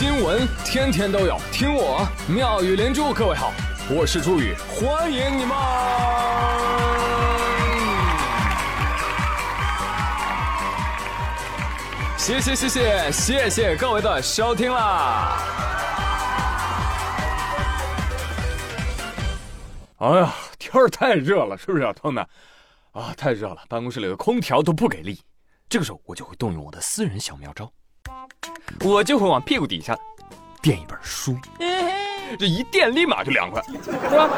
新闻天天都有，听我妙语连珠。各位好，我是朱宇，欢迎你们！谢谢谢谢谢谢各位的收听啦！哎呀，天儿太热了，是不是啊，朋友们？啊，太热了，办公室里的空调都不给力。这个时候，我就会动用我的私人小妙招，我就会往屁股底下垫一本书，这一垫立马就凉快，是吧？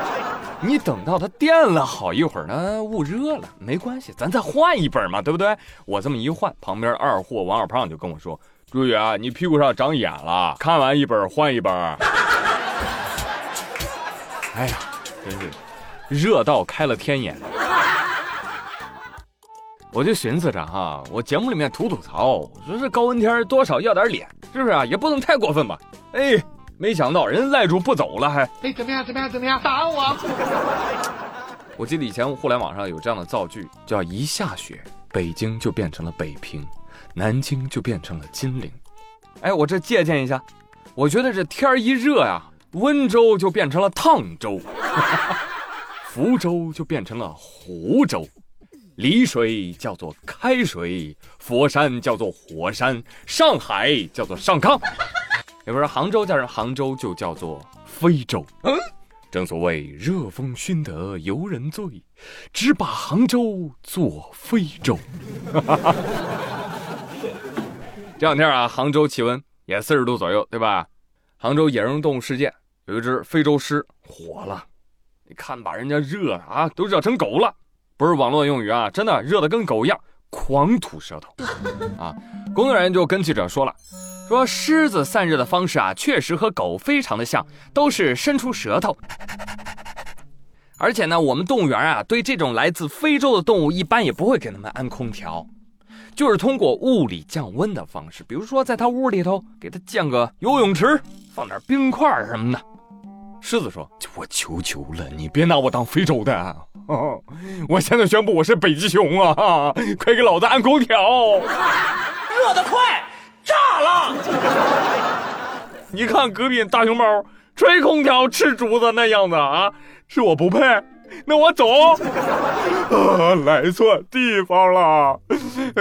你等到它垫了好一会儿呢，捂热了，没关系，咱再换一本嘛，对不对？我这么一换，旁边二货王二胖就跟我说：“朱宇啊，你屁股上长眼了，看完一本换一本。”哎呀，真是热到开了天眼。我就寻思着哈，我节目里面吐吐槽，说这高温天多少要点脸，是不是啊？也不能太过分吧？哎，没想到人赖住不走了，还哎怎么样？怎么样？怎么样？打我！我记得以前互联网上有这样的造句，叫一下雪，北京就变成了北平，南京就变成了金陵。哎，我这借鉴一下，我觉得这天一热呀，温州就变成了烫州，福州就变成了湖州。丽水叫做开水，佛山叫做火山，上海叫做上康。也不是杭州加上杭州就叫做非洲。嗯，正所谓热风熏得游人醉，只把杭州作非洲。这两天啊，杭州气温也四十度左右，对吧？杭州野生动物世界有一只非洲狮火了，你看把人家热啊，都热成狗了。不是网络用语啊，真的热得跟狗一样，狂吐舌头 啊！工作人员就跟记者说了，说狮子散热的方式啊，确实和狗非常的像，都是伸出舌头。而且呢，我们动物园啊，对这种来自非洲的动物，一般也不会给他们安空调，就是通过物理降温的方式，比如说在它屋里头给他建个游泳池，放点冰块什么的。狮子说：“我求求了，你别拿我当非洲的。”哦，我现在宣布我是北极熊啊！快给老子安空调，热得快，炸了！你看隔壁大熊猫吹空调吃竹子那样子啊，是我不配？那我走。啊，来错地方了。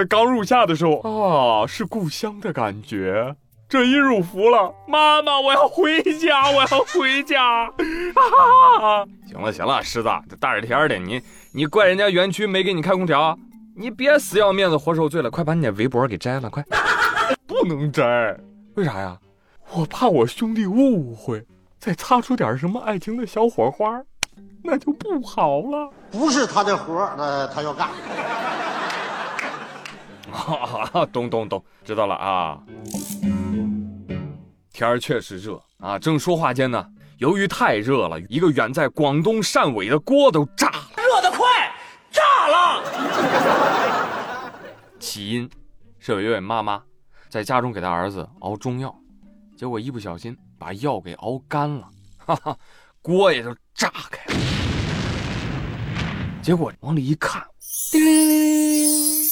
刚入夏的时候啊，是故乡的感觉。这一入伏了，妈妈，我要回家，我要回家！啊！行了行了，狮子，这大热天的，你你怪人家园区没给你开空调？你别死要面子活受罪了，快把你的围脖给摘了，快！不能摘，为啥呀？我怕我兄弟误会，再擦出点什么爱情的小火花，那就不好了。不是他的活，那他要干。哈，懂懂懂，知道了啊。天儿确实热啊！正说话间呢，由于太热了，一个远在广东汕尾的锅都炸了。热得快，炸了！起因是有一位妈妈在家中给她儿子熬中药，结果一不小心把药给熬干了，哈哈，锅也就炸开了。结果往里一看，叮铃铃铃，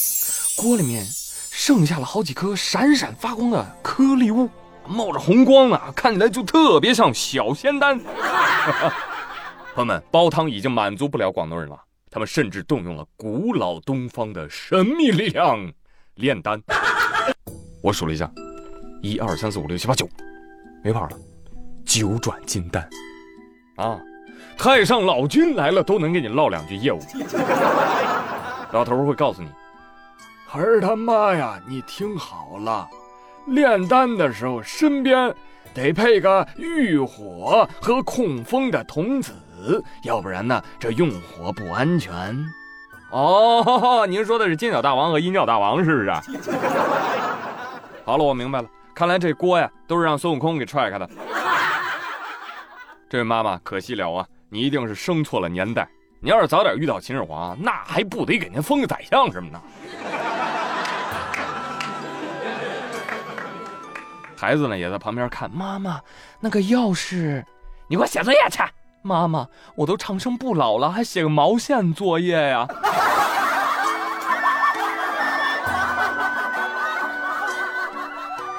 锅里面剩下了好几颗闪闪发光的颗粒物。冒着红光啊，看起来就特别像小仙丹。朋友们，煲汤已经满足不了广东人了，他们甚至动用了古老东方的神秘力量——炼丹。我数了一下，一二三四五六七八九，没跑了，九转金丹。啊，太上老君来了都能给你唠两句业务。老头会告诉你：“儿他妈呀，你听好了。”炼丹的时候，身边得配个御火和控风的童子，要不然呢，这用火不安全。哦，您说的是金角大王和银角大王是不是？好了，我明白了，看来这锅呀都是让孙悟空给踹开的。这位妈妈，可惜了啊，你一定是生错了年代。你要是早点遇到秦始皇，那还不得给您封个宰相什么的？孩子呢也在旁边看，妈妈，那个钥匙，你给我写作业去。妈妈，我都长生不老了，还写个毛线作业呀？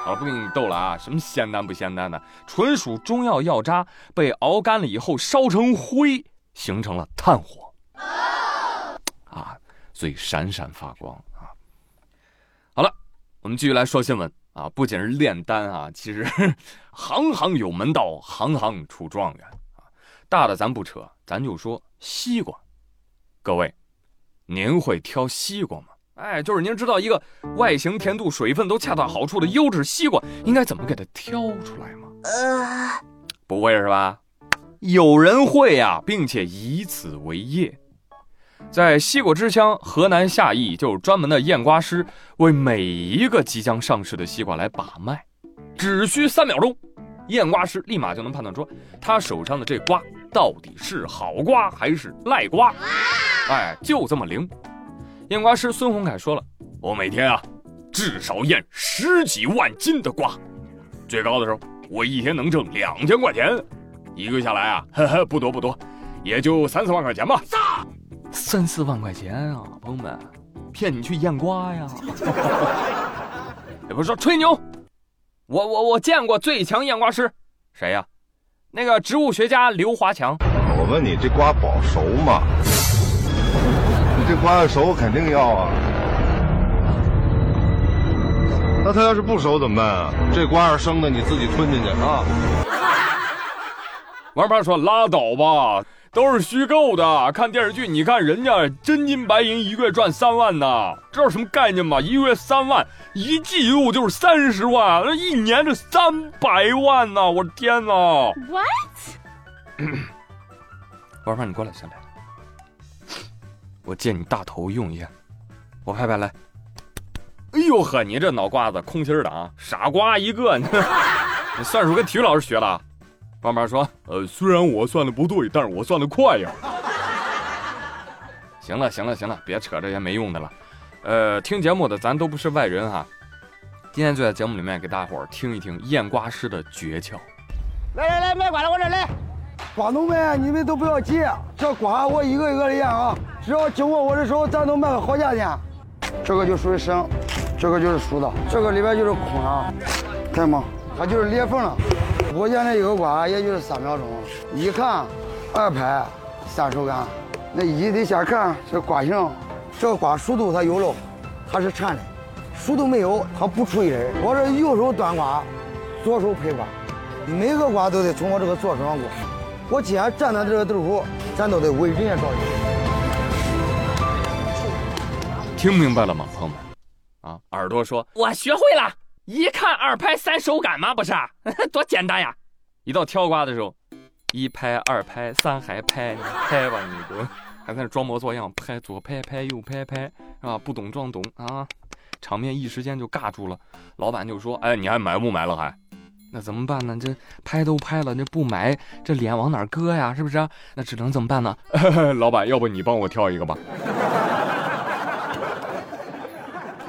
好了，不跟你逗了啊，什么仙丹不仙丹的，纯属中药药渣被熬干了以后烧成灰，形成了炭火，啊，所以闪闪发光啊。好了，我们继续来说新闻啊，不仅是炼丹啊，其实行行有门道，行行出状元啊。大的咱不扯，咱就说西瓜，各位，您会挑西瓜吗？哎，就是您知道一个外形、甜度、水分都恰到好处的优质西瓜应该怎么给它挑出来吗？呃，不会是吧？有人会呀，并且以此为业。在西瓜之乡河南夏邑，就有专门的验瓜师为每一个即将上市的西瓜来把脉，只需三秒钟，验瓜师立马就能判断出他手上的这瓜到底是好瓜还是赖瓜。哎，就这么灵。验瓜师孙洪凯说了：“我每天啊，至少验十几万斤的瓜，最高的时候，我一天能挣两千块钱，一个月下来啊，呵呵，不多不多，也就三四万块钱吧。四万块钱啊，朋友们，骗你去验瓜呀？也不是说吹牛，我我我见过最强验瓜师，谁呀？那个植物学家刘华强。我问你，这瓜保熟吗？”你这瓜要熟，肯定要啊。那它要是不熟怎么办啊？这瓜要生的，你自己吞进去啊。王八说：“拉倒吧，都是虚构的。看电视剧，你看人家真金白银，一个月赚三万呢，知道什么概念吗？一个月三万，一季度就是三十万，那一年这三百万呢！我的天哪！What？王八，你过来，下来。我借你大头用一下，我拍拍来。哎呦呵，你这脑瓜子空心的啊，傻瓜一个！你算数跟体育老师学的？慢慢说。呃，虽然我算的不对，但是我算的快呀。行了行了行了，别扯这些没用的了。呃，听节目的咱都不是外人哈。今天就在节目里面给大伙儿听一听验瓜师的诀窍。来来来，卖瓜的我这来。瓜农们，你们都不要急，这瓜我一个一个的验啊。只要经过我的手，咱能卖个好价钱。这个就属于生，这个就是熟的，这个里边就是空啊，看吗？它就是裂缝了。我现在一个瓜，也就是三秒钟，一看，二拍，三手感。那一得先看这瓜形，这个瓜熟度它有了，它是颤的；熟度没有，它不出叶儿。我这右手端瓜，左手拍瓜，每个瓜都得从我这个左手上过。我既然站在这个豆腐，咱都得为人家着想。听明白了吗，朋友们？啊，耳朵说，我学会了，一看二拍三手感吗，不是？多简单呀！一到挑瓜的时候，一拍二拍三还拍，你拍吧你都，还在那装模作样拍，左拍拍右拍拍，是吧？不懂装懂啊！场面一时间就尬住了。老板就说，哎，你还买不买了还？那怎么办呢？这拍都拍了，这不买，这脸往哪搁呀？是不是？那只能怎么办呢？老板，要不你帮我挑一个吧？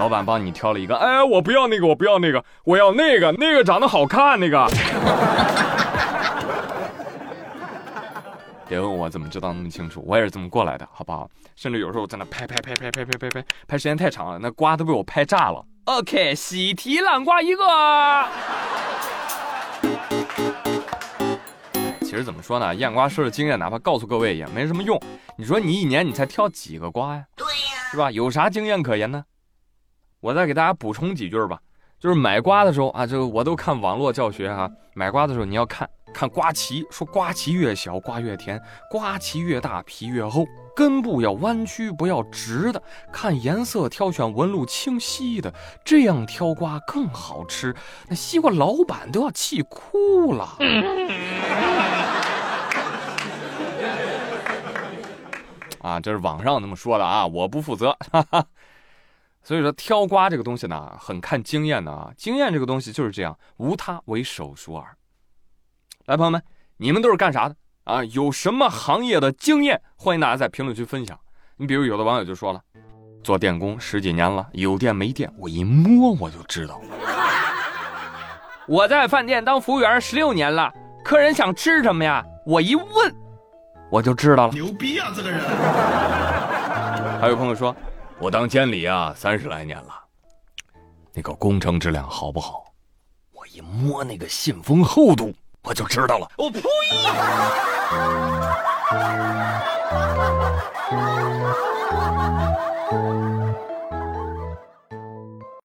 老板帮你挑了一个，哎，我不要那个，我不要那个，我要那个，那个长得好看那个。别问我怎么知道那么清楚，我也是这么过来的，好不好？甚至有时候在那拍拍拍拍拍拍拍拍，拍时间太长了，那瓜都被我拍炸了。OK，喜提烂瓜一个。其实怎么说呢，验瓜师的经验，哪怕告诉各位也没什么用。你说你一年你才挑几个瓜呀？对呀，是吧？有啥经验可言呢？我再给大家补充几句吧。就是买瓜的时候啊，这个我都看网络教学哈。买瓜的时候你要看看瓜脐，说瓜脐越小瓜越甜，瓜脐越大皮越厚。根部要弯曲，不要直的。看颜色，挑选纹路清晰的，这样挑瓜更好吃。那西瓜老板都要气哭了。啊，这是网上那么说的啊，我不负责。哈哈。所以说，挑瓜这个东西呢，很看经验的啊。经验这个东西就是这样，无他，唯手熟耳。来，朋友们，你们都是干啥的？啊，有什么行业的经验？欢迎大家在评论区分享。你比如有的网友就说了，做电工十几年了，有电没电，我一摸我就知道。我在饭店当服务员十六年了，客人想吃什么呀？我一问，我就知道了。牛逼啊，这个人！还有朋友说，我当监理啊三十来年了。那个工程质量好不好我一摸那个信封厚度我就知道了。我呸！